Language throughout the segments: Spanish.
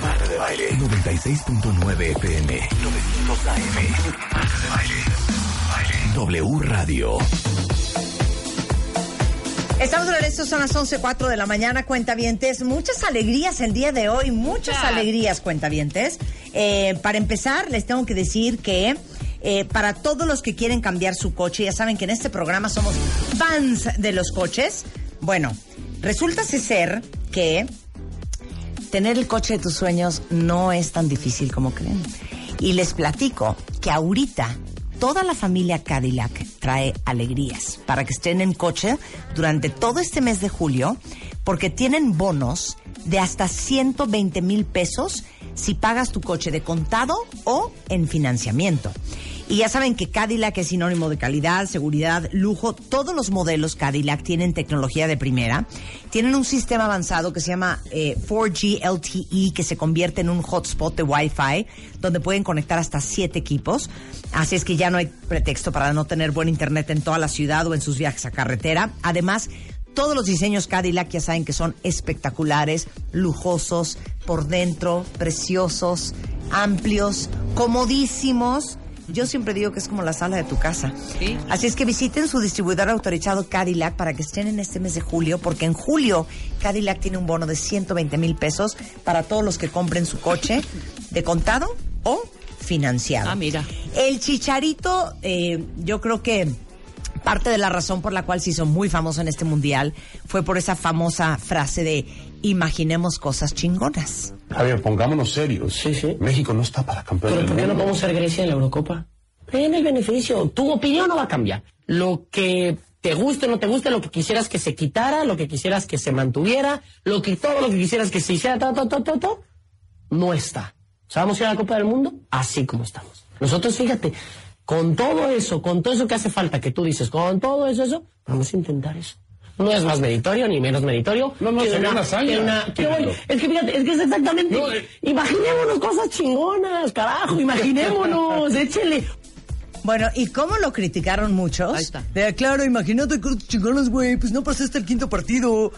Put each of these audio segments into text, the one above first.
Marta de Baile 96.9 FM 900 AM Marta de Baile W Radio Estamos en esto, son las 11.04 de la mañana, cuentavientes. Muchas alegrías el día de hoy, muchas alegrías, cuentavientes. Eh, para empezar, les tengo que decir que eh, para todos los que quieren cambiar su coche, ya saben que en este programa somos fans de los coches. Bueno, resulta ser que tener el coche de tus sueños no es tan difícil como creen. Y les platico que ahorita toda la familia Cadillac trae alegrías para que estén en coche durante todo este mes de julio porque tienen bonos de hasta 120 mil pesos si pagas tu coche de contado o en financiamiento. Y ya saben que Cadillac es sinónimo de calidad, seguridad, lujo. Todos los modelos Cadillac tienen tecnología de primera. Tienen un sistema avanzado que se llama 4G eh, LTE, que se convierte en un hotspot de Wi-Fi, donde pueden conectar hasta siete equipos. Así es que ya no hay pretexto para no tener buen internet en toda la ciudad o en sus viajes a carretera. Además, todos los diseños Cadillac ya saben que son espectaculares, lujosos, por dentro, preciosos, amplios, comodísimos yo siempre digo que es como la sala de tu casa. Así es que visiten su distribuidor autorizado Cadillac para que estén en este mes de julio, porque en julio Cadillac tiene un bono de 120 mil pesos para todos los que compren su coche de contado o financiado. Ah, mira. El chicharito, eh, yo creo que parte de la razón por la cual se hizo muy famoso en este mundial fue por esa famosa frase de imaginemos cosas chingonas. A ver, pongámonos serios. Sí, sí. México no está para campeón ¿Pero del por qué no mundo. podemos ser Grecia en la Eurocopa? En el beneficio. Tu opinión no va a cambiar. Lo que te guste o no te guste, lo que quisieras que se quitara, lo que quisieras que se mantuviera, lo que todo lo que quisieras que se hiciera, todo, todo, todo, todo, todo, no está. O sea, vamos a ir a la Copa del Mundo así como estamos. Nosotros, fíjate, con todo eso, con todo eso que hace falta, que tú dices, con todo eso, eso, vamos a intentar eso. No es más meritorio ni menos meritorio. No, no, que sería una hazaña. que una- que voy- Pero- es que fíjate, es que es exactamente. No, eh. Imaginémonos cosas chingonas, carajo, imaginémonos, échele. Bueno, ¿y cómo lo criticaron muchos? Ahí está. De, claro, imagínate que chingones, güey, pues no pasaste el quinto partido.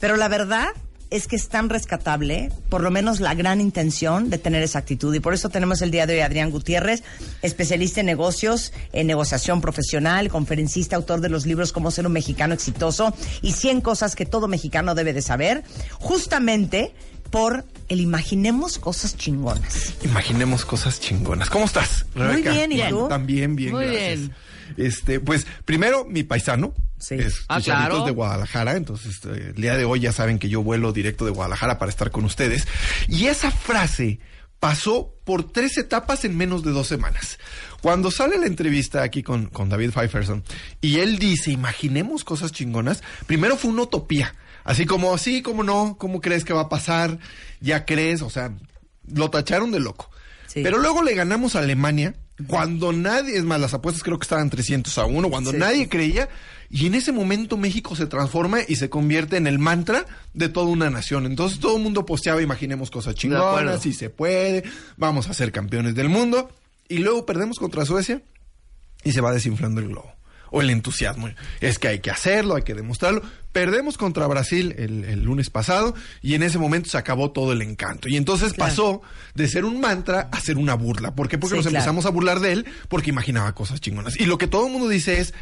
Pero la verdad es que es tan rescatable, por lo menos la gran intención de tener esa actitud. Y por eso tenemos el día de hoy a Adrián Gutiérrez, especialista en negocios, en negociación profesional, conferencista, autor de los libros Cómo ser un mexicano exitoso y 100 cosas que todo mexicano debe de saber, justamente por el imaginemos cosas chingonas. Imaginemos cosas chingonas. ¿Cómo estás? Muy bien, ¿y tú? También bien, Muy gracias. bien. Este, pues, primero, mi paisano. Sí. Es Ah, claro. de Guadalajara. Entonces, eh, el día de hoy ya saben que yo vuelo directo de Guadalajara para estar con ustedes. Y esa frase pasó por tres etapas en menos de dos semanas. Cuando sale la entrevista aquí con, con David Pfeifferson y él dice, imaginemos cosas chingonas, primero fue una utopía. Así como, sí, como no, ¿cómo crees que va a pasar? ¿Ya crees? O sea, lo tacharon de loco. Sí. Pero luego le ganamos a Alemania cuando nadie, es más, las apuestas creo que estaban 300 a 1, cuando Sí. nadie creía. Y en ese momento México se transforma y se convierte en el mantra de toda una nación. Entonces todo el mundo posteaba, imaginemos cosas chingonas, si se puede, vamos a ser campeones del mundo. Y luego perdemos contra Suecia y se va desinflando el globo. O el entusiasmo. Es que hay que hacerlo, hay que demostrarlo. Perdemos contra Brasil el, el lunes pasado y en ese momento se acabó todo el encanto. Y entonces Claro. pasó de ser un mantra a ser una burla. ¿Por qué? Porque Sí, nos claro. empezamos a burlar de él porque imaginaba cosas chingonas. Y lo que todo el mundo dice es,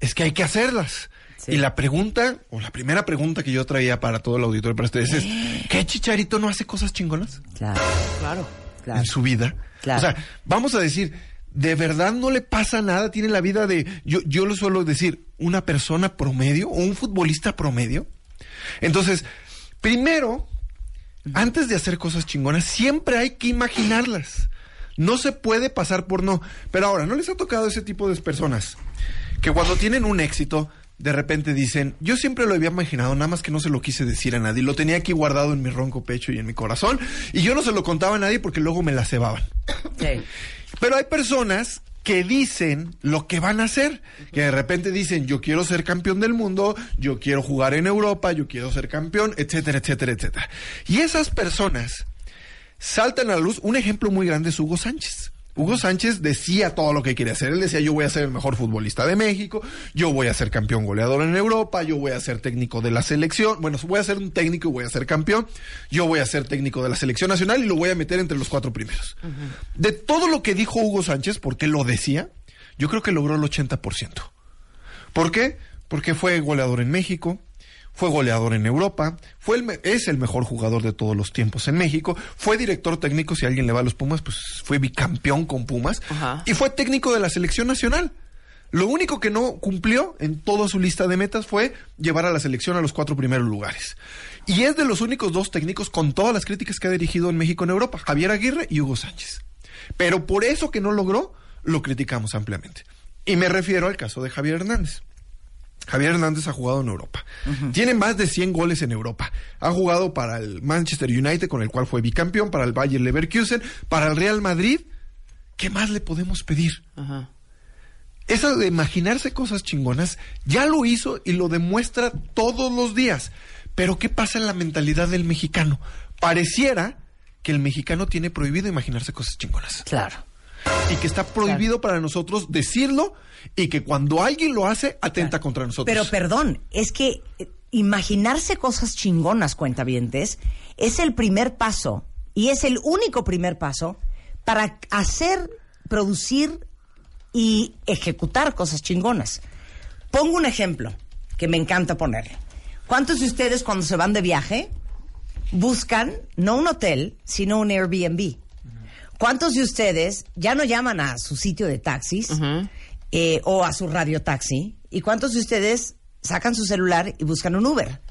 es que hay que hacerlas. Sí. Y la pregunta, o la primera pregunta que yo traía para todo el auditorio para ustedes es, ¿qué chicharito no hace cosas chingonas? Claro, Claro. claro. en su vida. Claro. O sea, vamos a decir, de verdad no le pasa nada, tiene la vida de, yo, yo lo suelo decir, una persona promedio o un futbolista promedio. Entonces, primero, antes de hacer cosas chingonas, siempre hay que imaginarlas. No se puede pasar por no. Pero ahora, ¿no les ha tocado ese tipo de personas que cuando tienen un éxito de repente dicen, yo siempre lo había imaginado, nada más que no se lo quise decir a nadie, lo tenía aquí guardado en mi ronco pecho y en mi corazón, y yo no se lo contaba a nadie porque luego me la cebaban. Sí. Pero hay personas que dicen lo que van a hacer, que de repente dicen, yo quiero ser campeón del mundo, yo quiero jugar en Europa, yo quiero ser campeón, etcétera, etcétera, etcétera. Y esas personas saltan a la luz, un ejemplo muy grande es Hugo Sánchez. Hugo Sánchez decía todo lo que quería hacer. Él decía, yo voy a ser el mejor futbolista de México, yo voy a ser campeón goleador en Europa, yo voy a ser técnico de la selección. Bueno, voy a ser un técnico y voy a ser campeón. Yo voy a ser técnico de la selección nacional y lo voy a meter entre los cuatro primeros. De todo lo que dijo Hugo Sánchez, porque lo decía, yo creo que logró el 80%. ¿Por qué? Porque fue goleador en México, fue goleador en Europa, fue el es el mejor jugador de todos los tiempos en México, fue director técnico, si alguien le va a los Pumas, pues fue bicampeón con Pumas, Ajá. y fue técnico de la selección nacional. Lo único que no cumplió en toda su lista de metas fue llevar a la selección a los cuatro primeros lugares. Y es de los únicos dos técnicos con todas las críticas que ha dirigido en México en Europa, Javier Aguirre y Hugo Sánchez. Pero por eso que no logró, lo criticamos ampliamente. Y me refiero al caso de Javier Hernández. Javier Hernández ha jugado en Europa. Tiene más de 100 goles en Europa. Ha jugado para el Manchester United, con el cual fue bicampeón, para el Bayer Leverkusen, para el Real Madrid. ¿Qué más le podemos pedir? Ajá. Eso de imaginarse cosas chingonas, ya lo hizo y lo demuestra todos los días. Pero ¿qué pasa en la mentalidad del mexicano? Pareciera que el mexicano tiene prohibido imaginarse cosas chingonas. Claro. Y que está prohibido para nosotros decirlo y que cuando alguien lo hace, atenta contra nosotros. Pero perdón, es que eh, imaginarse cosas chingonas, cuentavientes, es el primer paso y es el único primer paso para hacer, producir y ejecutar cosas chingonas. Pongo un ejemplo que me encanta ponerle. ¿Cuántos de ustedes cuando se van de viaje buscan no un hotel, sino un Airbnb? ¿Cuántos de ustedes ya no llaman a su sitio de taxis eh, o a su radio taxi? ¿Y cuántos de ustedes sacan su celular y buscan un Uber?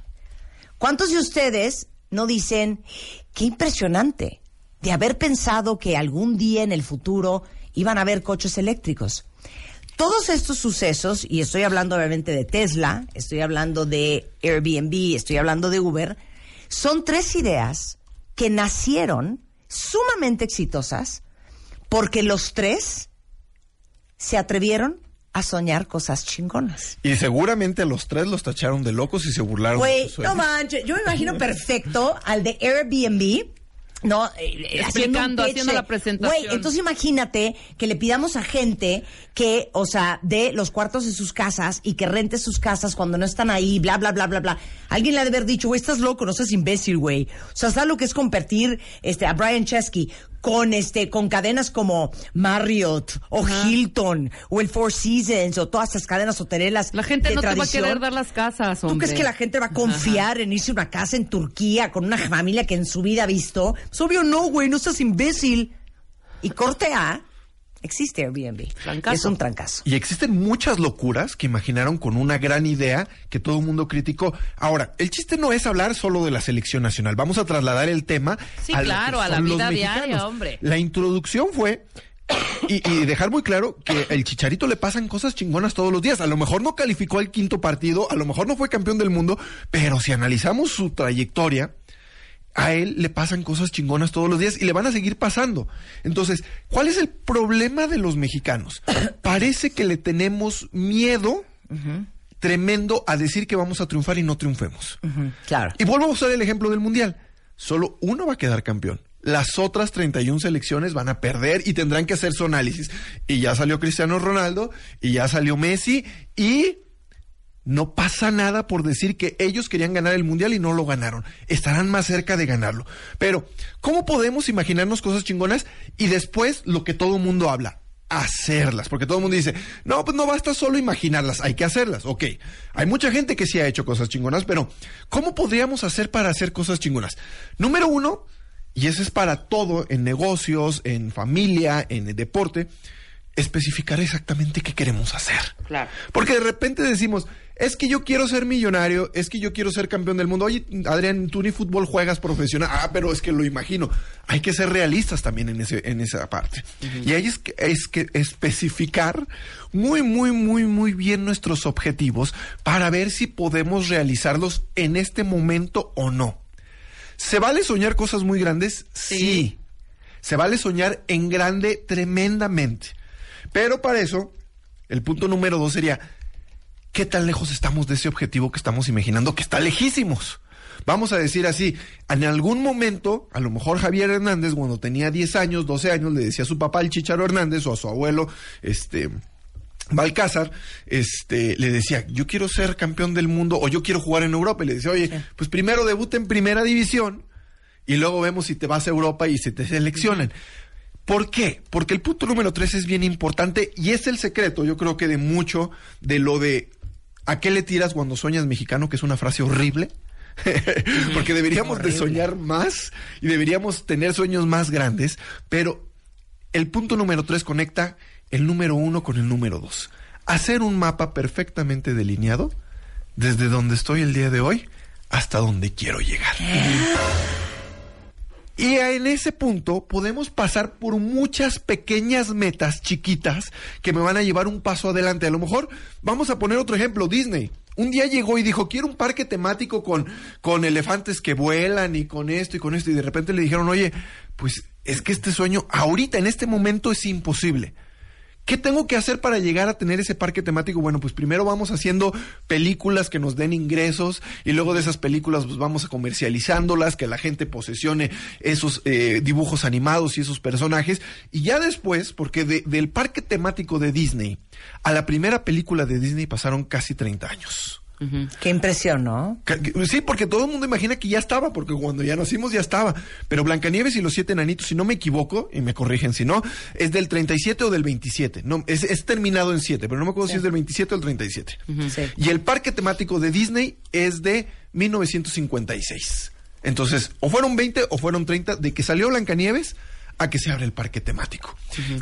¿Cuántos de ustedes no dicen, qué impresionante, de haber pensado que algún día en el futuro iban a haber coches eléctricos? Todos estos sucesos, y estoy hablando obviamente de Tesla, estoy hablando de Airbnb, estoy hablando de Uber, son tres ideas que nacieron sumamente exitosas porque los tres se atrevieron a soñar cosas chingonas. Y seguramente los tres los tacharon de locos y se burlaron. de Güey, sus sueños. no manches, yo me imagino perfecto al de Airbnb. No, eh, eh, haciendo, un Explicando, haciendo de- la presentación. Güey, entonces imagínate que le pidamos a gente que, o sea, de los cuartos de sus casas y que rente sus casas cuando no están ahí, bla, bla, bla, bla, bla. Alguien le ha de haber dicho, güey, estás loco, no seas imbécil, güey. O sea, ¿sabes lo que es competir este, a Brian Chesky con, este, con cadenas como Marriott o Hilton o el Four Seasons o todas esas cadenas hoteleras La gente de no te va a querer dar las casas, ¿Tú hombre. crees que la gente va a confiar en irse a una casa en Turquía con una familia que en su vida ha visto? Pues obvio no, güey, no seas imbécil. Y corte A, existe Airbnb. Trancazo. Es un trancazo. Y existen muchas locuras que imaginaron con una gran idea que todo el mundo criticó. Ahora, el chiste no es hablar solo de la selección nacional. Vamos a trasladar el tema Sí, a claro, a la vida diaria, mexicanos. hombre. La introducción fue y, y dejar muy claro que el Chicharito le pasan cosas chingonas todos los días. A lo mejor no calificó al quinto partido, a lo mejor no fue campeón del mundo, pero si analizamos su trayectoria, a él le pasan cosas chingonas todos los días y le van a seguir pasando. Entonces, ¿cuál es el problema de los mexicanos? Parece que le tenemos miedo tremendo a decir que vamos a triunfar y no triunfemos. Claro. Y vuelvo a usar el ejemplo del Mundial. Solo uno va a quedar campeón. Las otras 31 selecciones van a perder y tendrán que hacer su análisis. Y ya salió Cristiano Ronaldo, y ya salió Messi, y no pasa nada por decir que ellos querían ganar el Mundial y no lo ganaron. Estarán más cerca de ganarlo. Pero, ¿cómo podemos imaginarnos cosas chingonas y después lo que todo el mundo habla? Hacerlas, porque todo el mundo dice, no, pues no basta solo imaginarlas, hay que hacerlas. Ok, hay mucha gente que sí ha hecho cosas chingonas, pero ¿cómo podríamos hacer para hacer cosas chingonas? Número uno, y eso es para todo, en negocios, en familia, en el deporte, especificar exactamente qué queremos hacer. Claro. Porque de repente decimos, Es que yo quiero ser millonario, es que yo quiero ser campeón del mundo. Oye, Adrián, tú ni fútbol juegas profesional. Ah, pero es que lo imagino. Hay que ser realistas también en, ese, en esa parte. Y es que, es que especificar muy, muy, muy, muy bien nuestros objetivos para ver si podemos realizarlos en este momento o no. ¿Se vale soñar cosas muy grandes? sí. Se vale soñar en grande tremendamente. Pero para eso, el punto número dos sería, ¿qué tan lejos estamos de ese objetivo que estamos imaginando que está lejísimos? Vamos a decir así, en algún momento, a lo mejor Javier Hernández, cuando tenía 10 años, 12 años, le decía a su papá, el Chicharo Hernández, o a su abuelo, este, Balcázar, este, le decía, yo quiero ser campeón del mundo, o yo quiero jugar en Europa, y le decía, oye, pues primero debuta en primera división, y luego vemos si te vas a Europa y se te seleccionan. ¿Por qué? Porque el punto número tres es bien importante y es el secreto, yo creo que de mucho de lo de ¿a qué le tiras cuando sueñas mexicano? Que es una frase horrible. Porque deberíamos de soñar más y deberíamos tener sueños más grandes, pero el punto número tres conecta el número uno con el número dos. Hacer un mapa perfectamente delineado desde donde estoy el día de hoy hasta donde quiero llegar. Y en ese punto podemos pasar por muchas pequeñas metas chiquitas que me van a llevar un paso adelante. A lo mejor vamos a poner otro ejemplo, Disney. Un día llegó y dijo, quiero un parque temático con, con elefantes que vuelan y con esto y con esto. Y de repente le dijeron, oye, pues es que este sueño ahorita, en este momento, es imposible. ¿Qué tengo que hacer para llegar a tener ese parque temático? Bueno, pues primero vamos haciendo películas que nos den ingresos y luego de esas películas pues vamos a comercializándolas, que la gente posesione esos eh, dibujos animados y esos personajes. Y ya después, porque de- del parque temático de Disney a la primera película de Disney pasaron casi 30 años. Qué impresión, ¿no? Sí, porque todo el mundo imagina que ya estaba, porque cuando ya nacimos ya estaba. Pero Blancanieves y los siete enanitos, si no me equivoco, y me corrigen si no, es del 37 o del 27. No, es, es terminado en 7, pero no me acuerdo si es del 27 o del 37. Sí. Y el parque temático de Disney es de 1956. Entonces, o fueron 20 o fueron 30 de que salió Blancanieves a que se abre el parque temático.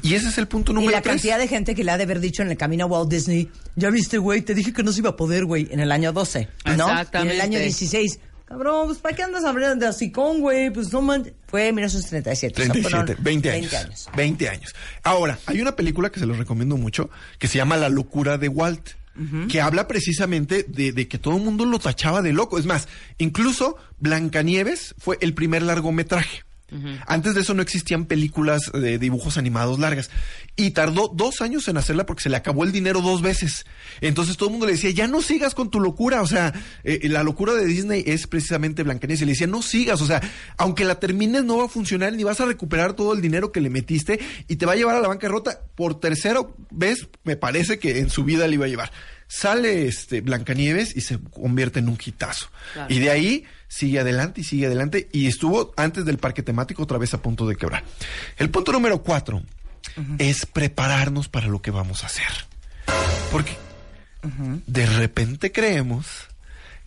Y ese es el punto Y número la tres. cantidad de gente que le ha de haber dicho en el camino a Walt Disney, ya viste, güey, te dije que no se iba a poder, güey, en el año 12, ¿no? Exactamente. Y en el año 16, cabrón, pues ¿para qué andas hablando de hocicón, güey? Pues no man... Fue en 1937. o sea, 37, fueron 20 años. 20 años. 20 años. Ahora, hay una película que se los recomiendo mucho que se llama La locura de Walt. que habla precisamente de, de que todo el mundo lo tachaba de loco. Es más, incluso Blancanieves fue el primer largometraje. Antes de eso no existían películas de dibujos animados largas. Y tardó dos años en hacerla porque se le acabó el dinero dos veces. Entonces todo el mundo le decía, ya no sigas con tu locura. O sea, eh, la locura de Disney es precisamente Blancanieves. Y le decía, no sigas. O sea, aunque la termines no va a funcionar ni vas a recuperar todo el dinero que le metiste y te va a llevar a la bancarrota por tercera vez, me parece que en su vida le iba a llevar. Sale este Blancanieves y se convierte en un hitazo. Claro. Y de ahí sigue adelante y sigue adelante y estuvo antes del parque temático otra vez a punto de quebrar. El punto número cuatro es prepararnos para lo que vamos a hacer. Porque de repente creemos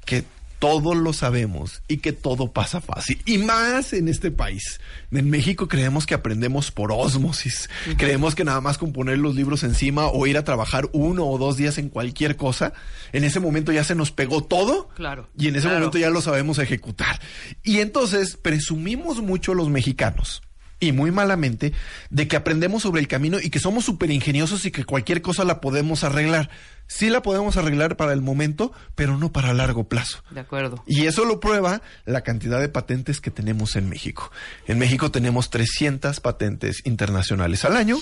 que todo lo sabemos y que todo pasa fácil. Y más en este país. En México creemos que aprendemos por ósmosis. Creemos que nada más con poner los libros encima o ir a trabajar uno o dos días en cualquier cosa, en ese momento ya se nos pegó todo. Claro, Y en ese claro. momento ya lo sabemos ejecutar. Y entonces presumimos mucho los mexicanos. Y muy malamente, de que aprendemos sobre el camino y que somos súper ingeniosos y que cualquier cosa la podemos arreglar. Sí la podemos arreglar para el momento, pero no para largo plazo. De acuerdo. Y eso lo prueba la cantidad de patentes que tenemos en México. En México tenemos 300 patentes internacionales al año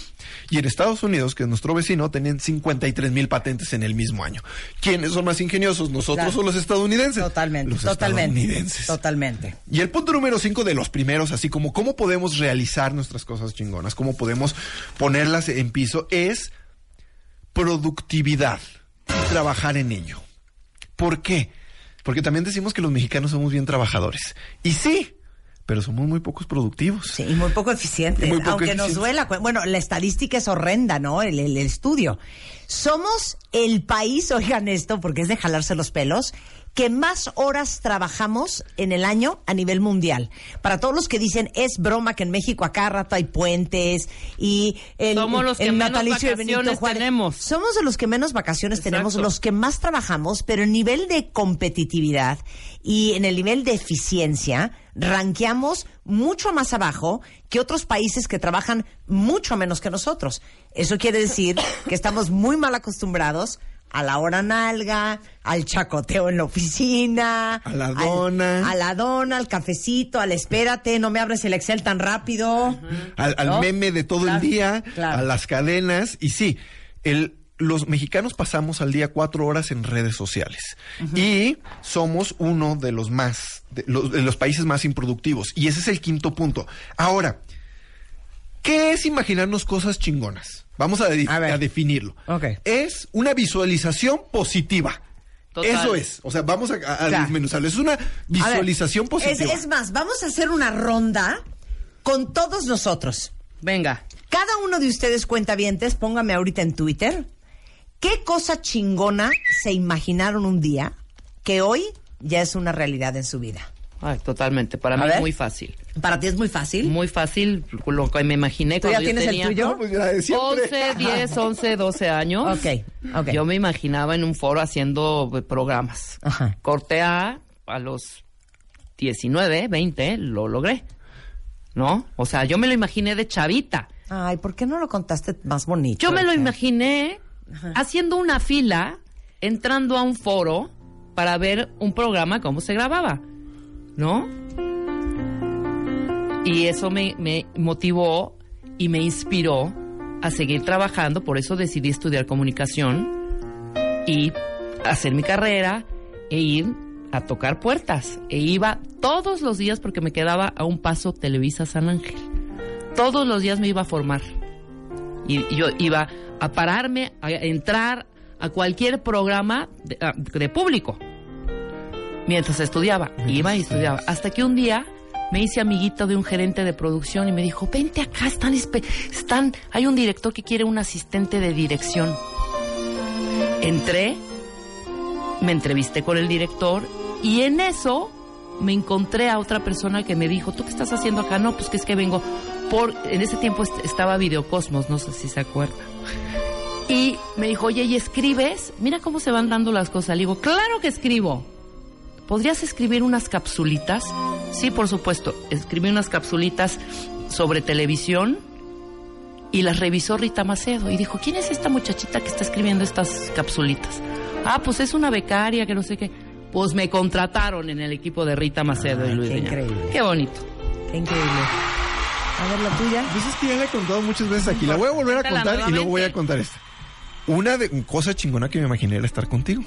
y en Estados Unidos, que es nuestro vecino, tienen 53 mil patentes en el mismo año. ¿Quiénes son más ingeniosos, nosotros Claro. o los estadounidenses? Totalmente, Los totalmente. estadounidenses. Totalmente. Y el punto número cinco de los primeros, así como cómo podemos realizar nuestras cosas chingonas, cómo podemos ponerlas en piso, es productividad y trabajar en ello. ¿Por qué? Porque también decimos que los mexicanos somos bien trabajadores. Y sí, pero somos muy pocos productivos. Sí, y muy poco eficiente. Y muy poco aunque nos duela. Bueno, la estadística es horrenda, ¿no? El, el- el estudio. Somos el país, oigan esto, porque es de jalarse los pelos, que más horas trabajamos en el año a nivel mundial. Para todos los que dicen es broma que en México a cada rato hay puentes y el, Somos los que el menos natalicio vacaciones Juárez. tenemos. Somos de los que menos vacaciones tenemos, los que más trabajamos, pero en nivel de competitividad y en el nivel de eficiencia, ranqueamos mucho más abajo que otros países que trabajan mucho menos que nosotros. Eso quiere decir que estamos muy mal acostumbrados a la hora nalga, al chacoteo en la oficina, A la al- dona. a la dona, al cafecito, al espérate, no me abres el Excel tan rápido. al, al ¿No? meme de todo Claro, el día, claro. a las cadenas. Y sí, el, los mexicanos pasamos al día cuatro horas en redes sociales. Y somos uno de los más, de los, de los países más improductivos. Y ese es el quinto punto. Ahora, ¿qué es imaginarnos cosas chingonas? Vamos a, de- A ver. a definirlo. Ok. Es una visualización positiva. Total. Eso es. O sea, vamos a, a- desmenuzarlo. Es una ver, visualización es- positiva. es más, vamos a hacer una ronda con todos nosotros. Venga. Cada uno de ustedes cuentavientes, póngame ahorita en Twitter, ¿qué cosa chingona se imaginaron un día que hoy ya es una realidad en su vida? Ay, totalmente. Para A mí ver. es muy fácil. Para ti es muy fácil. Muy fácil. Lo que me imaginé ¿Tú ya cuando yo tienes el tenía tuyo? No, pues, la de siempre. 11, 10, 11, 12 años. Ok, ok. Yo me imaginaba en un foro haciendo programas. Ajá. Corte A, a los 19, 20, lo logré. ¿No? O sea, yo me lo imaginé de chavita. Ay, ¿por qué no lo contaste más bonito? Yo me lo imaginé haciendo una fila, entrando a un foro para ver un programa, cómo se grababa. ¿No? Y eso me, me motivó y me inspiró a seguir trabajando, por eso decidí estudiar comunicación y hacer mi carrera e ir a tocar puertas. E iba todos los días porque me quedaba a un paso Televisa San Ángel. Todos los días me iba a formar. Y y yo iba a pararme, a entrar a cualquier programa de, ah, de público. Mientras estudiaba, iba y estudiaba. Hasta que un día me hice amiguito de un gerente de producción y me dijo, vente acá, están, están, hay un director que quiere un asistente de dirección. Entré, me entrevisté con el director y en eso me encontré a otra persona que me dijo, ¿tú qué estás haciendo acá? No, pues que es que vengo por... En ese tiempo est- estaba Videocosmos, no sé si se acuerda. Y me dijo, oye, ¿y escribes? Mira cómo se van dando las cosas. Le digo, claro que escribo. ¿Podrías escribir unas capsulitas? Sí, por supuesto. Escribí unas capsulitas sobre televisión y las revisó Rita Macedo y dijo, ¿quién es esta muchachita que está escribiendo estas capsulitas? Ah, pues es una becaria que no sé qué. Pues me contrataron en el equipo de Rita Macedo Ay, y Luis qué Viña. increíble. Qué bonito. Qué increíble. A ver, la tuya. Pues es que ya la he contado muchas veces aquí. La voy a volver a contar y luego voy a contar esta. Una de, cosa chingona que me imaginé era estar contigo.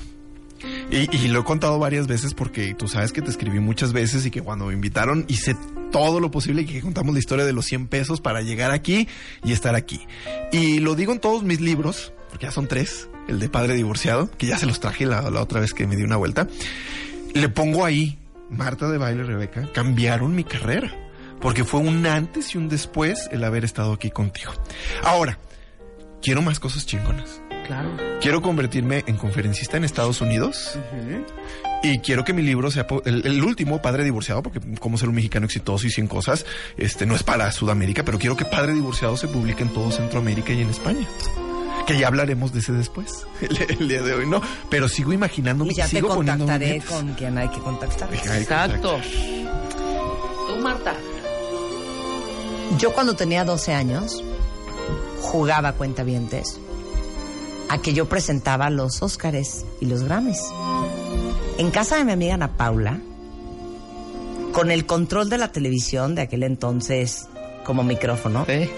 Y, lo he contado varias veces porque tú sabes que te escribí muchas veces y que cuando me invitaron hice todo lo posible y que contamos la historia de los 100 pesos para llegar aquí y estar aquí. Y lo digo en todos mis libros, porque ya son tres, el de Padre Divorciado, que ya se los traje la, la otra vez que me di una vuelta. Le pongo ahí, Marta de Baile, Rebeca, cambiaron mi carrera. Porque fue un antes y un después el haber estado aquí contigo. Ahora, quiero más cosas chingonas. Claro. Quiero convertirme en conferencista en Estados Unidos y quiero que mi libro sea el, el último Padre Divorciado, porque como ser un mexicano exitoso y 100 cosas, este no es para Sudamérica, pero quiero que Padre Divorciado se publique en todo Centroamérica y en España. Que ya hablaremos de ese después, el, el día de hoy, ¿no? Pero sigo imaginándome, Y ya te sigo poniéndome contactaré con quien hay que contactar. Exacto. Tú, Marta. Yo cuando tenía 12 años jugaba a cuentavientes a que yo presentaba los Óscares y los Grammys. En casa de mi amiga Ana Paula, con el control de la televisión de aquel entonces como micrófono, ¿Eh?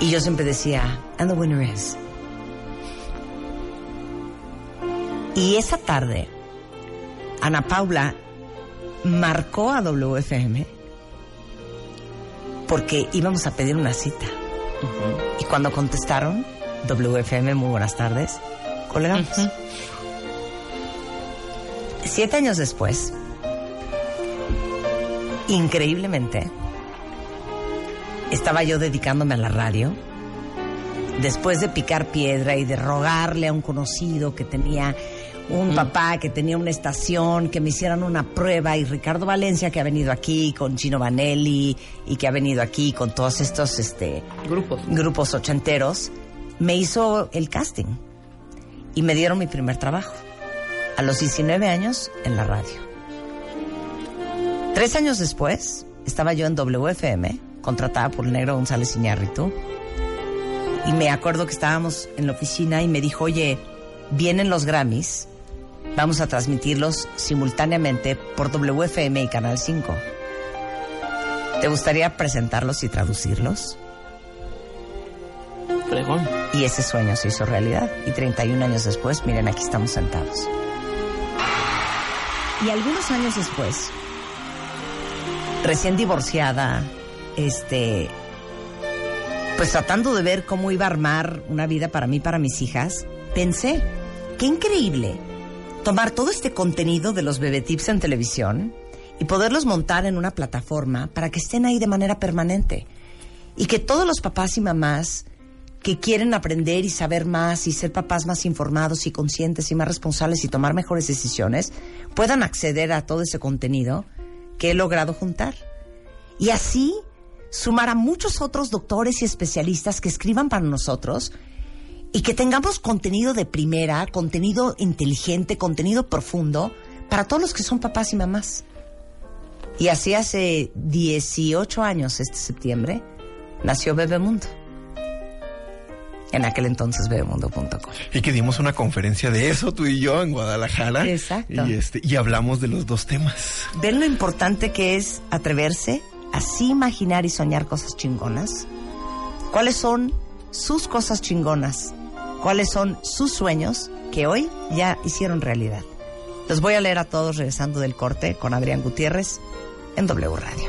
y yo siempre decía, and the winner is. Y esa tarde, Ana Paula marcó a WFM porque íbamos a pedir una cita. Y cuando contestaron, WFM, muy buenas tardes, colgamos. Siete años después, increíblemente, estaba yo dedicándome a la radio. Después de picar piedra y de rogarle a un conocido que tenía un papá que tenía una estación, que me hicieran una prueba y Ricardo Valencia que ha venido aquí con Gino Vanelli y que ha venido aquí con todos estos este Grupos. grupos ochenteros, me hizo el casting y me dieron mi primer trabajo a los 19 años en la radio. Tres años después estaba yo en WFM, contratada por el negro González Iñárritu, y me acuerdo que estábamos en la oficina y me dijo, oye, vienen los Grammys, vamos a transmitirlos simultáneamente por WFM y Canal 5. ¿Te gustaría presentarlos y traducirlos? Y ese sueño se hizo realidad. Y 31 años después, miren, aquí estamos sentados. Y algunos años después, recién divorciada, este, pues tratando de ver cómo iba a armar una vida para mí, para mis hijas, pensé, qué increíble tomar todo este contenido de los bebé tips en televisión y poderlos montar en una plataforma para que estén ahí de manera permanente. Y que todos los papás y mamás que quieren aprender y saber más y ser papás más informados y conscientes y más responsables y tomar mejores decisiones, puedan acceder a todo ese contenido que he logrado juntar. Y así sumar a muchos otros doctores y especialistas que escriban para nosotros y que tengamos contenido de primera, contenido inteligente, contenido profundo para todos los que son papás y mamás. Y así hace 18 años, este septiembre, nació Bebemundo. En aquel entonces bebemundo.com. Y que dimos una conferencia de eso, tú y yo, en Guadalajara. Exacto. Y, este, y hablamos de los dos temas. Ven lo importante que es atreverse a sí imaginar y soñar cosas chingonas. ¿Cuáles son sus cosas chingonas? ¿Cuáles son sus sueños que hoy ya hicieron realidad? Los voy a leer a todos regresando del corte con Adrián Gutiérrez en W. Radio,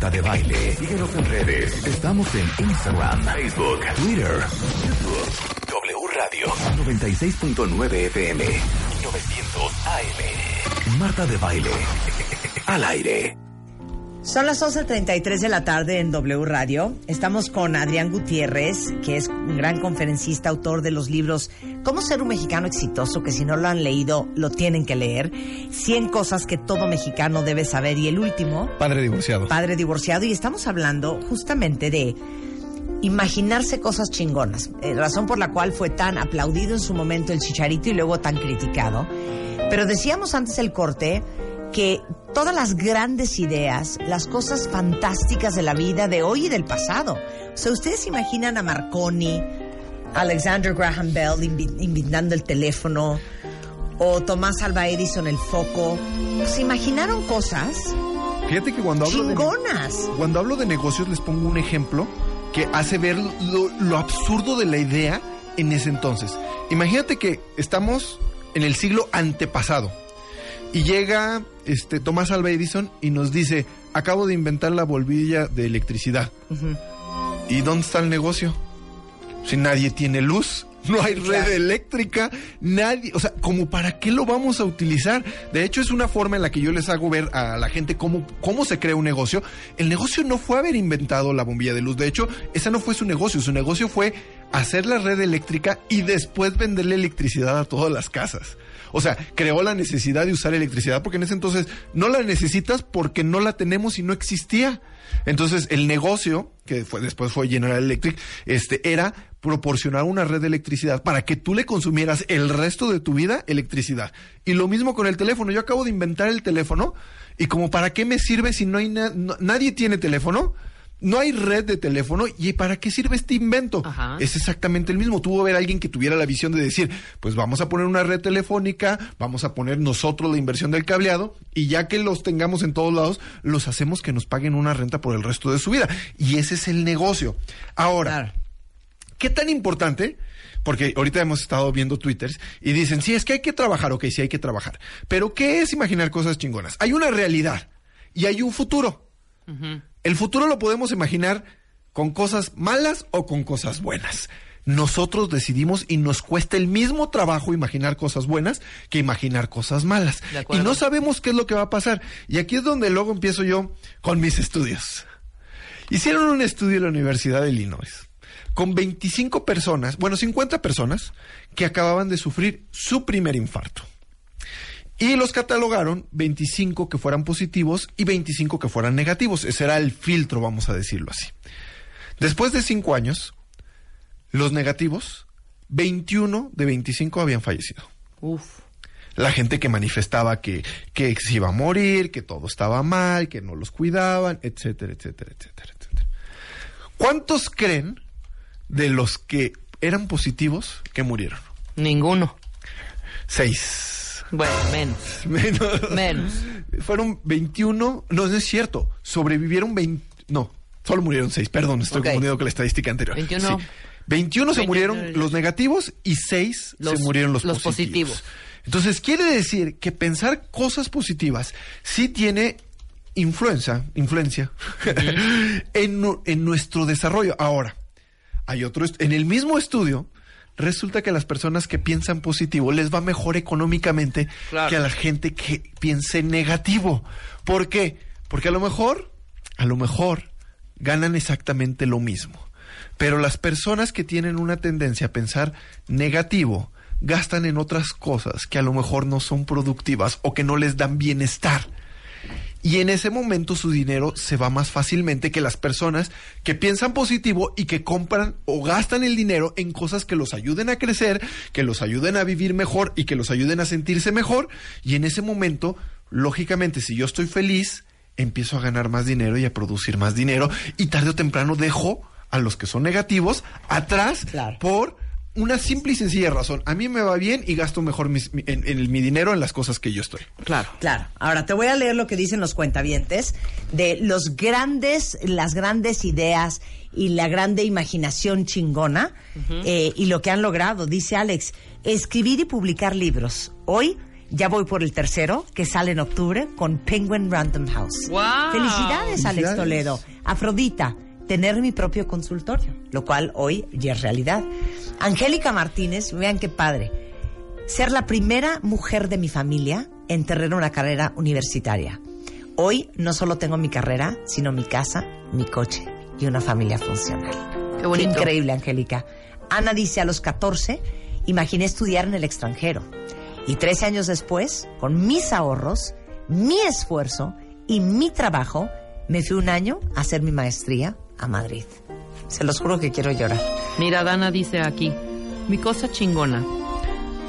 Marta de Baile. Síguenos en redes. Estamos en Instagram, Facebook, Twitter, YouTube. W Radio 96.9 FM. 900 AM. Marta de Baile. Al aire. Son las 11.33 de la tarde en W Radio. Estamos con Adrián Gutiérrez, que es un gran conferencista, autor de los libros Cómo ser un mexicano exitoso, que si no lo han leído, lo tienen que leer. 100 cosas que todo mexicano debe saber. Y el último, Padre divorciado. Padre divorciado. Y estamos hablando justamente de imaginarse cosas chingonas. Eh, razón por la cual fue tan aplaudido en su momento el chicharito y luego tan criticado. Pero decíamos antes el corte que todas las grandes ideas, las cosas fantásticas de la vida de hoy y del pasado. O sea, ustedes imaginan a Marconi, Alexander Graham Bell invi- inventando el teléfono, o Tomás Alva Edison el foco. ¿Se imaginaron cosas Fíjate que cuando hablo de chingonas? Cuando hablo de negocios les pongo un ejemplo que hace ver lo, lo absurdo de la idea en ese entonces. Imagínate que estamos en el siglo antepasado y llega este Tomás Alva Edison y nos dice, acabo de inventar la bombilla de electricidad. ¿Y dónde está el negocio? Si nadie tiene luz, no hay red eléctrica, nadie, o sea, como para qué lo vamos a utilizar. De hecho, es una forma en la que yo les hago ver a la gente cómo, cómo se crea un negocio. El negocio no fue haber inventado la bombilla de luz. De hecho, ese no fue su negocio. Su negocio fue hacer la red eléctrica y después venderle electricidad a todas las casas. O sea, creó la necesidad de usar electricidad porque en ese entonces no la necesitas porque no la tenemos y no existía. Entonces, el negocio, que fue, después fue General Electric, este, era proporcionar una red de electricidad para que tú le consumieras el resto de tu vida electricidad. Y lo mismo con el teléfono. Yo acabo de inventar el teléfono y como para qué me sirve si no hay na- nadie tiene teléfono. No hay red de teléfono y ¿para qué sirve este invento? Ajá. Es exactamente el mismo. Tuvo que haber alguien que tuviera la visión de decir, pues vamos a poner una red telefónica, vamos a poner nosotros la inversión del cableado y ya que los tengamos en todos lados, los hacemos que nos paguen una renta por el resto de su vida. Y ese es el negocio. Ahora, Claro. ¿qué tan importante? Porque ahorita hemos estado viendo twitters y dicen, sí, es que hay que trabajar, ok, sí hay que trabajar. Pero ¿qué es imaginar cosas chingonas? Hay una realidad y hay un futuro. El futuro lo podemos imaginar con cosas malas o con cosas buenas. Nosotros decidimos y nos cuesta el mismo trabajo imaginar cosas buenas que imaginar cosas malas. Y no sabemos qué es lo que va a pasar. Y aquí es donde luego empiezo yo con mis estudios. Hicieron un estudio en la Universidad de Illinois con 25 personas, bueno, 50 personas que acababan de sufrir su primer infarto. Y los catalogaron 25 que fueran positivos y 25 que fueran negativos. Ese era el filtro, vamos a decirlo así. Después de cinco años, los negativos, 21 de 25 habían fallecido. Uf. La gente que manifestaba que, que se iba a morir, que todo estaba mal, que no los cuidaban, etcétera, etcétera, etcétera, etcétera. ¿Cuántos creen de los que eran positivos que murieron? Ninguno. Seis. Bueno, menos. Menos. Menos. Fueron 21, no, no es cierto, sobrevivieron 20, no, solo murieron seis, perdón, estoy confundido con la estadística anterior. 21. Sí. 21 se 21 murieron los negativos y 6 Los- se murieron los, los positivos. positivos. Entonces quiere decir que pensar cosas positivas sí tiene influencia, influencia en, en nuestro desarrollo. Ahora, hay otro, en el mismo estudio, resulta que a las personas que piensan positivo les va mejor económicamente Claro. que a la gente que piense negativo. ¿Por qué? Porque a lo mejor, a lo mejor, ganan exactamente lo mismo. Pero las personas que tienen una tendencia a pensar negativo gastan en otras cosas que a lo mejor no son productivas o que no les dan bienestar. Y en ese momento su dinero se va más fácilmente que las personas que piensan positivo y que compran o gastan el dinero en cosas que los ayuden a crecer, que los ayuden a vivir mejor y que los ayuden a sentirse mejor. Y en ese momento, lógicamente, si yo estoy feliz, empiezo a ganar más dinero y a producir más dinero. Y tarde o temprano dejo a los que son negativos atrás Claro. por una simple y sencilla razón. A mí me va bien y gasto mejor mis- mi- en- en mi dinero en las cosas que yo estoy. Claro. Claro. Ahora te voy a leer lo que dicen los cuentavientes de los grandes, las grandes ideas y la grande imaginación chingona eh, y lo que han logrado. Dice Alex, escribir y publicar libros. Hoy ya voy por el tercero, que sale en octubre con Penguin Random House. ¡Guau! Felicidades, Alex Felicidades. Toledo. Afrodita, tener mi propio consultorio, lo cual hoy ya es realidad. Angélica Martínez, vean qué padre ser la primera mujer de mi familia en tener una carrera universitaria. Hoy no solo tengo mi carrera, sino mi casa, mi coche y una familia funcional. Qué bonito. increíble, Angélica. Ana dice, a los 14, imaginé estudiar en el extranjero. Y 13 años después, con mis ahorros, mi esfuerzo y mi trabajo, me fui un año a hacer mi maestría a Madrid. Se los juro que quiero llorar. Mira, Dana dice aquí, mi cosa chingona.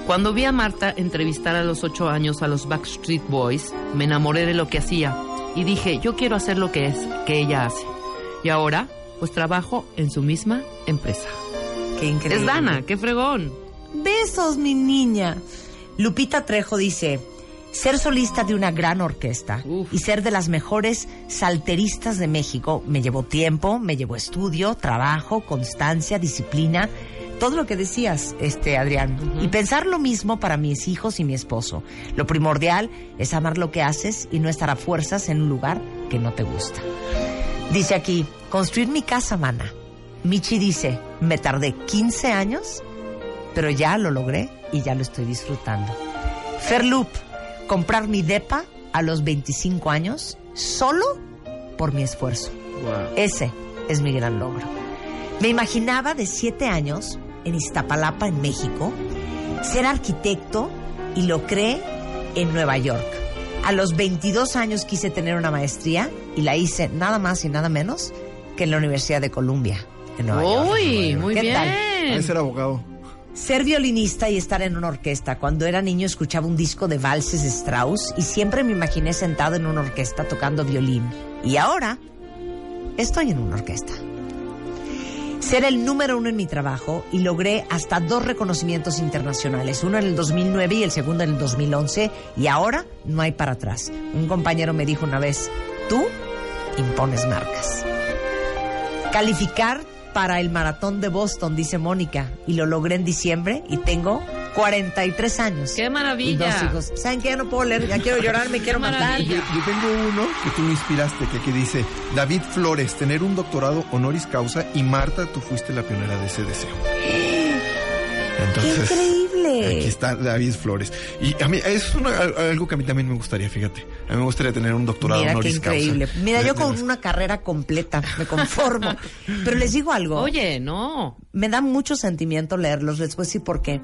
Cuando vi a Marta entrevistar a los ocho años a los Backstreet Boys, me enamoré de lo que hacía y dije, yo quiero hacer lo que es, que ella hace. Y ahora, pues trabajo en su misma empresa. Qué increíble. Es Dana, qué fregón. Besos, mi niña. Lupita Trejo dice, ser solista de una gran orquesta Uf. y ser de las mejores salteristas de México me llevó tiempo, me llevó estudio, trabajo, constancia, disciplina, todo lo que decías, este Adrián. Y pensar lo mismo para mis hijos y mi esposo. Lo primordial es amar lo que haces y no estar a fuerzas en un lugar que no te gusta. Dice aquí, construir mi casa, mana. Michi dice, me tardé 15 años pero ya lo logré y ya lo estoy disfrutando. Ferloop, comprar mi depa a los 25 años solo por mi esfuerzo. Ese es mi gran logro. Me imaginaba de 7 años en Iztapalapa, en México, ser arquitecto y lo creé en Nueva York. A los 22 años quise tener una maestría y la hice nada más y nada menos que en la Universidad de Columbia, en Nueva York. Uy, muy ¿Qué bien. tal? Ser abogado. Ser violinista y estar en una orquesta. Cuando era niño escuchaba un disco de valses de Strauss y siempre me imaginé sentado en una orquesta tocando violín. Y ahora estoy en una orquesta. Ser el número uno en mi trabajo y logré hasta dos reconocimientos internacionales, uno en el 2009 y el segundo en el 2011 y ahora no hay para atrás. Un compañero me dijo una vez, tú impones marcas. Calificar para el maratón de Boston, dice Mónica, y lo logré en diciembre y tengo 43 años. ¡Qué Y maravilla! dos hijos. ¿Saben qué? Ya no puedo leer, ya quiero llorar, me quiero matar. Yo, yo tengo uno que tú me inspiraste, que, que dice, David Flores, tener un doctorado honoris causa y Marta, tú fuiste la pionera de ese deseo. Entonces, ¡Qué increíble! Aquí está David Flores. Y a mí, es una- algo que a mí también me gustaría, fíjate. A mí me gustaría tener un doctorado Mira qué honoris causa. increíble. Mira, De- yo con una carrera completa me conformo. Pero les digo algo. Oye, no. me da mucho sentimiento leerlos. Les voy a decir por qué.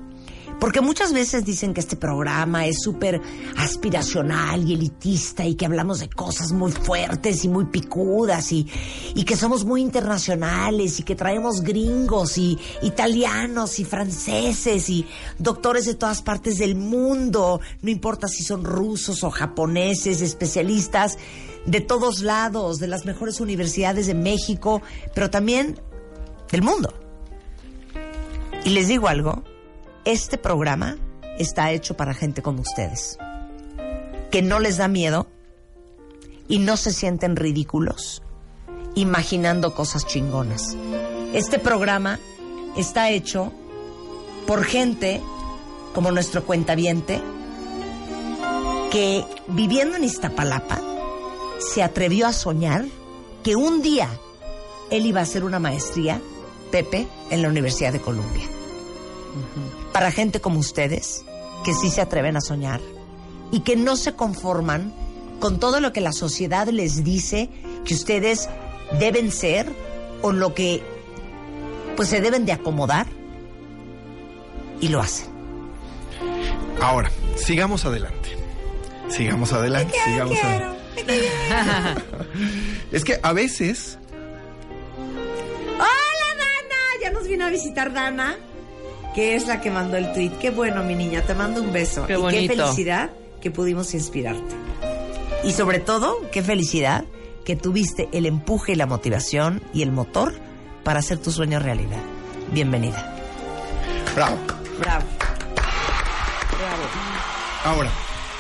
Porque muchas veces dicen que este programa es súper aspiracional y elitista y que hablamos de cosas muy fuertes y muy picudas y, y que somos muy internacionales y que traemos gringos y italianos y franceses y doctores de todas partes del mundo, no importa si son rusos o japoneses, especialistas de todos lados, de las mejores universidades de México, pero también del mundo. Y les digo algo, este programa está hecho para gente como ustedes, que no les da miedo y no se sienten ridículos imaginando cosas chingonas. Este programa está hecho por gente como nuestro cuentaviente que viviendo en Iztapalapa se atrevió a soñar que un día él iba a hacer una maestría, Pepe, en la Universidad de Columbia. Para gente como ustedes, que sí se atreven a soñar y que no se conforman con todo lo que la sociedad les dice que ustedes deben ser o lo que pues se deben de acomodar y lo hacen. Ahora, sigamos adelante. Sigamos adelante, sigamos adelante. es que a veces ¡Hola, Dana! Ya nos vino a visitar Dana, que es la que mandó el tweet. Qué bueno, mi niña, te mando un beso. Qué y qué felicidad que pudimos inspirarte. Y sobre todo, qué felicidad que tuviste el empuje y la motivación y el motor para hacer tu sueño realidad. Bienvenida. Bravo. Bravo. Ahora,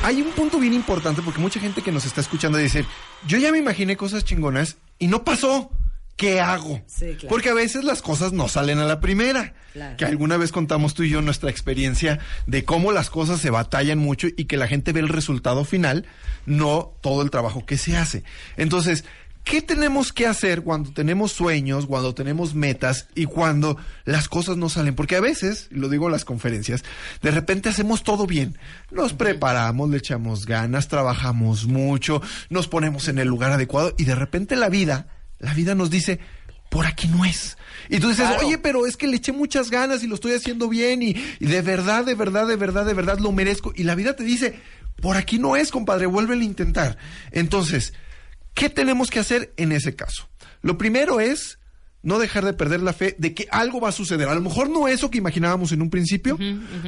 hay un punto bien importante porque mucha gente que nos está escuchando dice, yo ya me imaginé cosas chingonas y no pasó. ¿Qué hago? Sí, claro. Porque a veces las cosas no salen a la primera. Claro. Que alguna vez contamos tú y yo nuestra experiencia de cómo las cosas se batallan mucho y que la gente ve el resultado final, no todo el trabajo que se hace. Entonces, ¿qué tenemos que hacer cuando tenemos sueños, cuando tenemos metas y cuando las cosas no salen? Porque a veces, lo digo en las conferencias, de repente hacemos todo bien. Nos preparamos, le echamos ganas, trabajamos mucho, nos ponemos en el lugar adecuado y de repente la vida, la vida nos dice, por aquí no es. Y tú dices, Claro. oye, pero es que le eché muchas ganas y lo estoy haciendo bien y, y de verdad, de verdad, de verdad, de verdad lo merezco. Y la vida te dice, por aquí no es, compadre, vuélvelo a intentar. Entonces, ¿qué tenemos que hacer en ese caso? Lo primero es no dejar de perder la fe de que algo va a suceder. A lo mejor no eso que imaginábamos en un principio,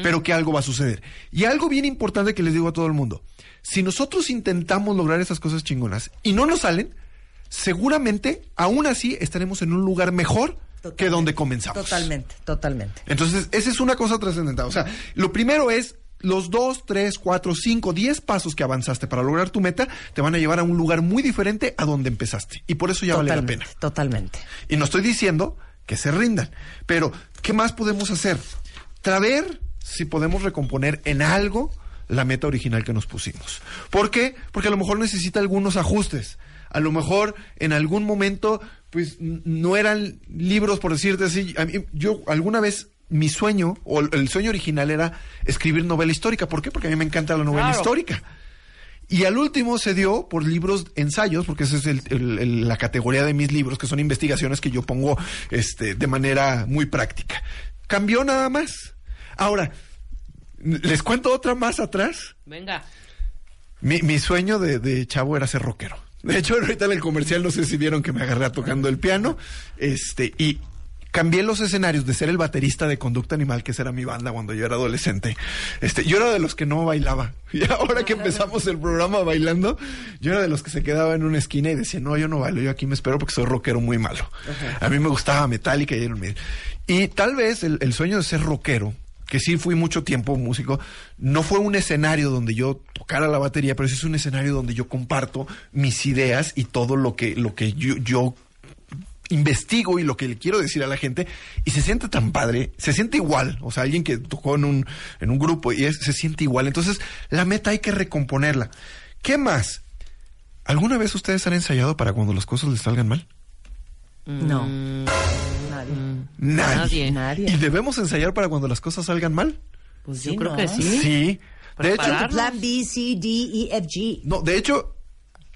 pero que algo va a suceder. Y algo bien importante que les digo a todo el mundo. Si nosotros intentamos lograr esas cosas chingonas y no nos salen, seguramente aún así estaremos en un lugar mejor que donde comenzamos. Totalmente, totalmente. Entonces, esa es una cosa trascendental. O sea, lo primero es los dos, tres, cuatro, cinco, diez pasos que avanzaste para lograr tu meta te van a llevar a un lugar muy diferente a donde empezaste. Y por eso ya vale la pena. totalmente. Y no estoy diciendo que se rindan. Pero, ¿qué más podemos hacer? Traver si podemos recomponer en algo la meta original que nos pusimos. ¿Por qué? Porque a lo mejor necesita algunos ajustes. A lo mejor en algún momento, pues no eran libros, por decirte así. A mí- yo alguna vez mi sueño, o el- el sueño original era escribir novela histórica. ¿Por qué? Porque a mí me encanta la novela Claro. histórica. Y al último se dio por libros ensayos, porque esa es el- el- el- la categoría de mis libros, que son investigaciones que yo pongo este, de manera muy práctica. Cambió nada más. Ahora, les cuento otra más atrás. Venga. Mi, mi sueño de, de chavo era ser rockero. De hecho, ahorita en el comercial no sé si vieron que me agarré tocando el piano. Este, y cambié los escenarios de ser el baterista de Conducta Animal, que esa era mi banda cuando yo era adolescente. Este, yo era de los que no bailaba. Y ahora que empezamos el programa bailando, yo era de los que se quedaba en una esquina y decía, no, yo no bailo, yo aquí me espero porque soy rockero muy malo. A mí me gustaba Metallica y Iron. Y tal vez el, el sueño de ser rockero que sí fui mucho tiempo músico, no fue un escenario donde yo tocara la batería, pero sí es un escenario donde yo comparto mis ideas y todo lo que, lo que yo, yo investigo y lo que le quiero decir a la gente y se siente tan padre, se siente igual, o sea, alguien que tocó en un, en un grupo y es- se siente igual. Entonces, la meta hay que recomponerla. ¿Qué más? ¿Alguna vez ustedes han ensayado para cuando las cosas les salgan mal? No. Mm, Nadie. Nadie. Nadie. Nadie. ¿Y debemos ensayar para cuando las cosas salgan mal? Pues yo Sí, creo ¿no? que sí. Sí. De hecho. Plan B, C, D, E, F, G. no, de hecho,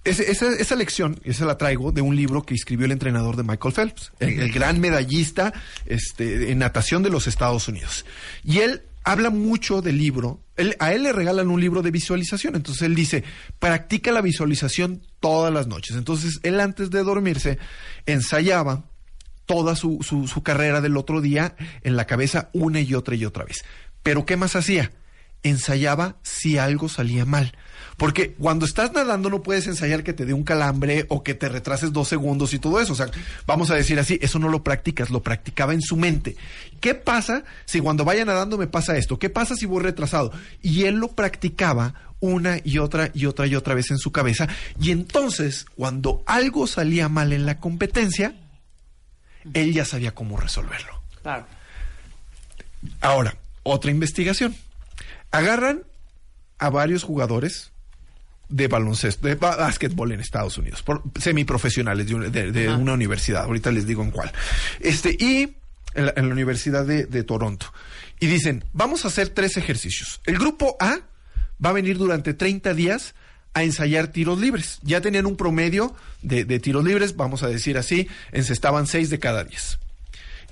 ese- esa, esa lección, esa la traigo de un libro que escribió el entrenador de Michael Phelps, el, el gran medallista este, en natación de los Estados Unidos. Y él habla mucho del libro. Él- a él le regalan un libro de visualización. Entonces él dice, practica la visualización todas las noches. Entonces él antes de dormirse ensayaba toda su, su, carrera del otro día en la cabeza una y otra y otra vez. Pero ¿qué más hacía? Ensayaba si algo salía mal. Porque cuando estás nadando no puedes ensayar que te dé un calambre o que te retrases dos segundos y todo eso. O sea, vamos a decir así, eso no lo practicas, lo practicaba en su mente. ¿Qué pasa si cuando vaya nadando me pasa esto? ¿Qué pasa si voy retrasado? Y él lo practicaba una y otra y otra y otra vez en su cabeza. Y entonces, cuando algo salía mal en la competencia, él ya sabía cómo resolverlo. Claro. Ahora, otra investigación. Agarran a varios jugadores de baloncesto, de básquetbol en Estados Unidos, por semiprofesionales de, una- de- una universidad. Ahorita les digo en cuál. Este, y en la, en la Universidad de, de Toronto. Y dicen, vamos a hacer tres ejercicios. El grupo A va a venir durante 30 días a ensayar tiros libres. Ya tenían un promedio de, de tiros libres, vamos a decir así, encestaban seis de cada 10.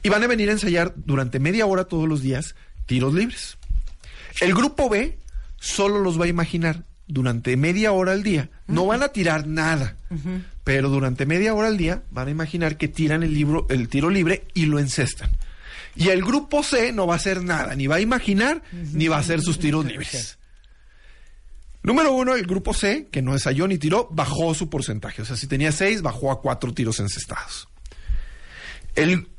Y van a venir a ensayar durante media hora todos los días tiros libres. El grupo B solo los va a imaginar durante media hora al día. No van a tirar nada, pero durante media hora al día van a imaginar que tiran el, libro, el tiro libre y lo encestan. Y el grupo C no va a hacer nada, ni va a imaginar, ni va a hacer sus tiros libres. Número uno, el grupo C, que no ensayó ni tiró, bajó su porcentaje. O sea, si tenía seis, bajó a cuatro tiros encestados. El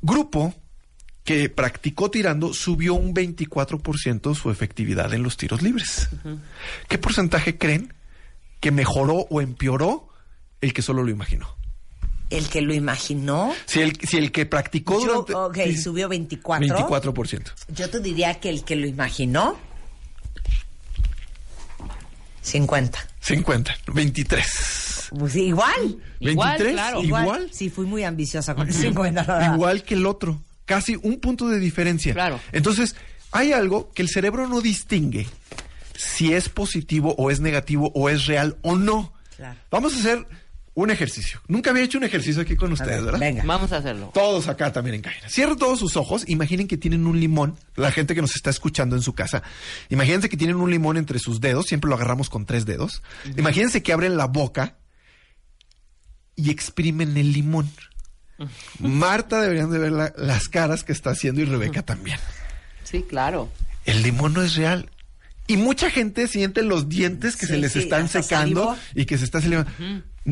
grupo que practicó tirando subió un 24% su efectividad en los tiros libres. ¿Qué porcentaje creen que mejoró o empeoró el que solo lo imaginó? El que lo imaginó. Si el, si el que practicó Yo, durante... ok, subió 24. 24%. Yo te diría que el que lo imaginó. 50. 50. 23. Pues igual. Igual, 23, claro. igual. Sí, fui muy ambiciosa con el 50. la verdad. igual que el otro. Casi un punto de diferencia. Claro. Entonces, hay algo que el cerebro no distingue si es positivo o es negativo o es real o no. Claro. Vamos a hacer un ejercicio. Nunca había hecho un ejercicio aquí con ustedes, ver, ¿verdad? Venga. Vamos a hacerlo. Todos acá también en cabina. Cierren todos sus ojos. Imaginen que tienen un limón. La gente que nos está escuchando en su casa. Imagínense que tienen un limón entre sus dedos. Siempre lo agarramos con tres dedos. Imagínense que abren la boca y exprimen el limón. Marta deberían de ver la- las caras que está haciendo y Rebeca también. Sí, claro. El limón no es real. Y mucha gente siente los dientes que Sí, se les sí, están secando y que se está salivando.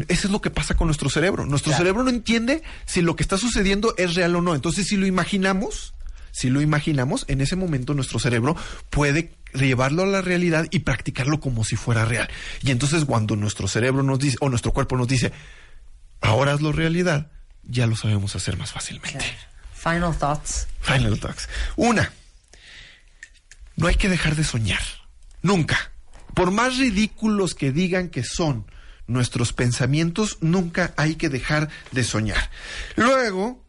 Eso es lo que pasa con nuestro cerebro. Nuestro Claro. cerebro no entiende si lo que está sucediendo es real o no. Entonces, si lo imaginamos, si lo imaginamos, en ese momento nuestro cerebro puede llevarlo a la realidad y practicarlo como si fuera real. Y entonces cuando nuestro cerebro nos dice, o nuestro cuerpo nos dice, ahora hazlo realidad, ya lo sabemos hacer más fácilmente. Final thoughts. Final Talks. Una, no hay que dejar de soñar. Nunca. Por más ridículos que digan que son nuestros pensamientos, nunca hay que dejar de soñar. Luego,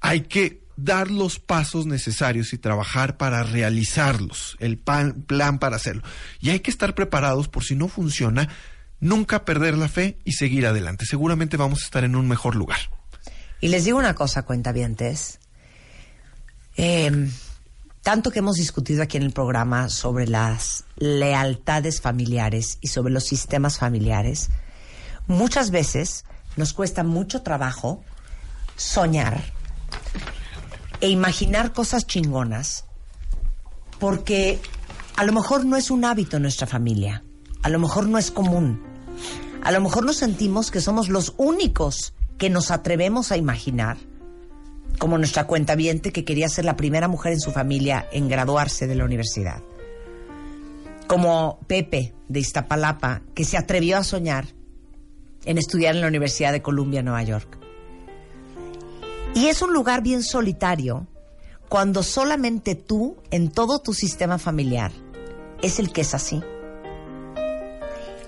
hay que dar los pasos necesarios y trabajar para realizarlos, el pan- plan para hacerlo. Y hay que estar preparados por si no funciona, nunca perder la fe y seguir adelante. Seguramente vamos a estar en un mejor lugar. Y les digo una cosa, cuentavientes. Eh, tanto que hemos discutido aquí en el programa sobre las lealtades familiares y sobre los sistemas familiares, muchas veces nos cuesta mucho trabajo soñar e imaginar cosas chingonas porque a lo mejor no es un hábito en nuestra familia, a lo mejor no es común, a lo mejor nos sentimos que somos los únicos que nos atrevemos a imaginar, como nuestra cuentaviente que quería ser la primera mujer en su familia en graduarse de la universidad, como Pepe de Iztapalapa que se atrevió a soñar en estudiar en la Universidad de Columbia, Nueva York. Y es un lugar bien solitario cuando solamente tú, en todo tu sistema familiar, es el que es así.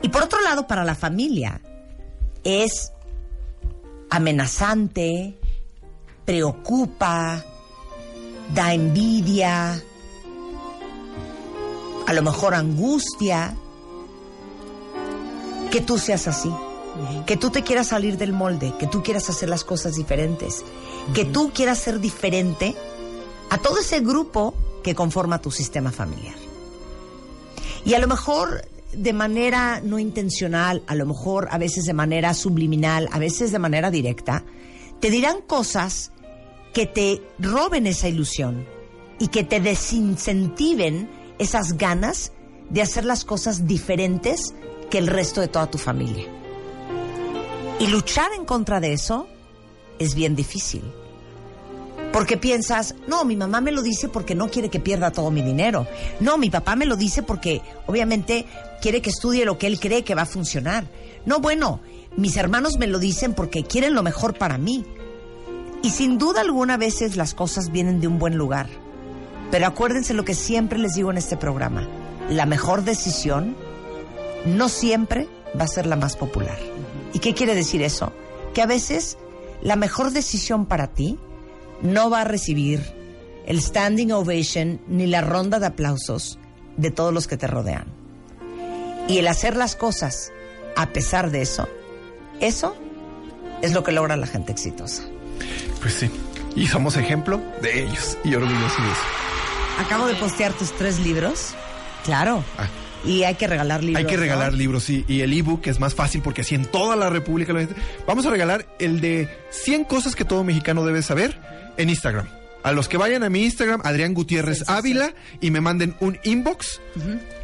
Y por otro lado, para la familia, es amenazante, preocupa, da envidia, a lo mejor angustia, que tú seas así, que tú te quieras salir del molde, que tú quieras hacer las cosas diferentes, que tú quieras ser diferente a todo ese grupo que conforma tu sistema familiar. Y a lo mejor de manera no intencional, a lo mejor a veces de manera subliminal, a veces de manera directa, te dirán cosas que te roben esa ilusión y que te desincentiven esas ganas de hacer las cosas diferentes que el resto de toda tu familia. Y luchar en contra de eso es bien difícil. Porque piensas, no, mi mamá me lo dice porque no quiere que pierda todo mi dinero. No, mi papá me lo dice porque obviamente quiere que estudie lo que él cree que va a funcionar. No, bueno, mis hermanos me lo dicen porque quieren lo mejor para mí. Y sin duda alguna veces las cosas vienen de un buen lugar. Pero acuérdense lo que siempre les digo en este programa. La mejor decisión no siempre va a ser la más popular. ¿Y qué quiere decir eso? Que a veces la mejor decisión para ti no va a recibir el standing ovation ni la ronda de aplausos de todos los que te rodean. Y el hacer las cosas a pesar de eso, eso es lo que logra la gente exitosa. Pues sí. Y somos ejemplo de ellos. Y orgullosos de eso. Acabo de postear tus tres libros. Claro. Ah. Y hay que regalar libros. Hay que ¿no? regalar libros, sí. Y el ebook es más fácil porque así en toda la República. Vamos a regalar el de 100 cosas que todo mexicano debe saber en Instagram. A los que vayan a mi Instagram, Adrián Gutiérrez Ávila, y me manden un inbox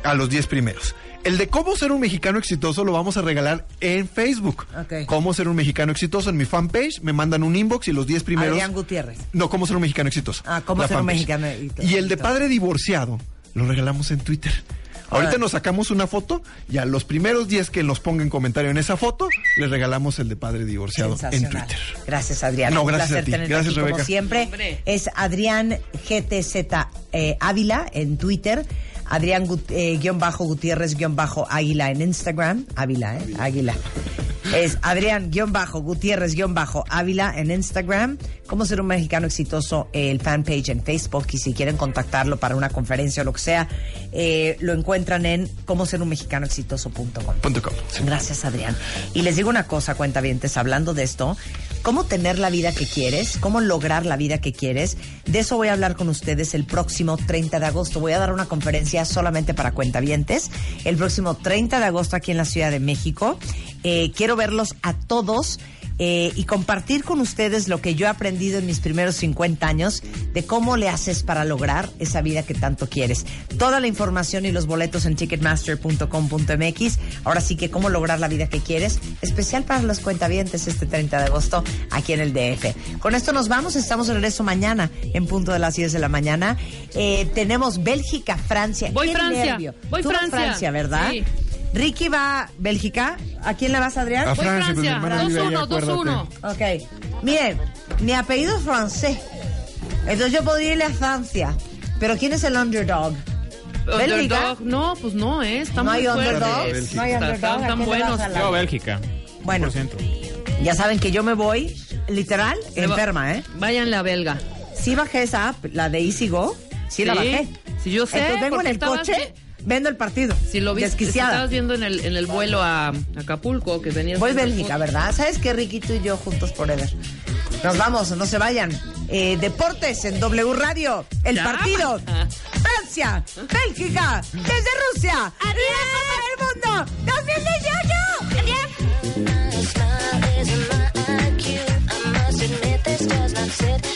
a los 10 primeros. El de cómo ser un mexicano exitoso lo vamos a regalar en Facebook. Ok. Cómo ser un mexicano exitoso en mi fanpage. Me mandan un inbox y los 10 primeros. Adrián Gutiérrez. No, cómo ser un mexicano exitoso. Ah, cómo ser un mexicano exitoso. Y el de padre divorciado lo regalamos en Twitter. Ahorita nos sacamos una foto y a los primeros 10 que nos pongan comentario en esa foto, les regalamos el de padre divorciado en. Twitter. Gracias, Adrián. No, Un gracias placer a ti. tenerte Gracias, aquí, Como Rebeca. siempre, Hombre. es Adrián GTZ eh, Ávila en Twitter. Adrián Gut- eh, guion bajo Gutiérrez guion bajo Águila en Instagram. Ávila, ¿eh? Águila. Es Adrián guion bajo Gutiérrez guion bajo Ávila en Instagram. Cómo ser un mexicano exitoso, eh, el fanpage en Facebook. Y si quieren contactarlo para una conferencia o lo que sea, eh, lo encuentran en cómo ser un mexicano exitoso.com. Punto com. Sí. Gracias, Adrián. Y les digo una cosa, cuentavientes, hablando de esto, cómo tener la vida que quieres, cómo lograr la vida que quieres. De eso voy a hablar con ustedes el próximo 30 de agosto. Voy a dar una conferencia solamente para cuentavientes el próximo 30 de agosto aquí en la Ciudad de México. Eh, quiero verlos a todos. Eh, y compartir con ustedes lo que yo he aprendido en mis primeros 50 años de cómo le haces para lograr esa vida que tanto quieres. Toda la información y los boletos en ticketmaster.com.mx. Ahora sí que cómo lograr la vida que quieres, especial para los cuentavientes este 30 de agosto aquí en el DF. Con esto nos vamos, estamos de regreso mañana en punto de las 10 de la mañana. Eh, tenemos Bélgica, Francia. Voy ¡Qué Francia, nervio! voy Tú Francia. Francia, ¿verdad? Sí. Ricky va a Bélgica. ¿A quién le vas, Adrián? A Voy Francia, pues, Francia, ahí, 2-1, acuérdate. 2-1. Ok. Miren, mi apellido es francés. Entonces yo podría irle a Francia. Pero ¿quién es el underdog? Bélgica. No, pues no, ¿eh? Está No muy hay underdogs. No hay Está- underdog. están ¿A tan quién le buenos. vas a la- Yo, Bélgica. Bueno, 100%. ya saben que yo me voy, literal, Se va- enferma, ¿eh? Váyanle a belga. Sí bajé esa app, la de Easy Go. Sí, la Sí, bajé. sí, yo sé, Entonces vengo en el estabas coche, vendo el partido. Si lo viste, si estabas viendo en el, en el vuelo a Acapulco, que venías... Voy Bélgica. ¿verdad? ¿Sabes qué, Ricky? Tú y yo juntos forever. Nos vamos, no se vayan. Eh, deportes en W Radio. El Ya. partido. Francia, Bélgica, desde Rusia. ¡Adiós! el mundo! ¡2018! Hola,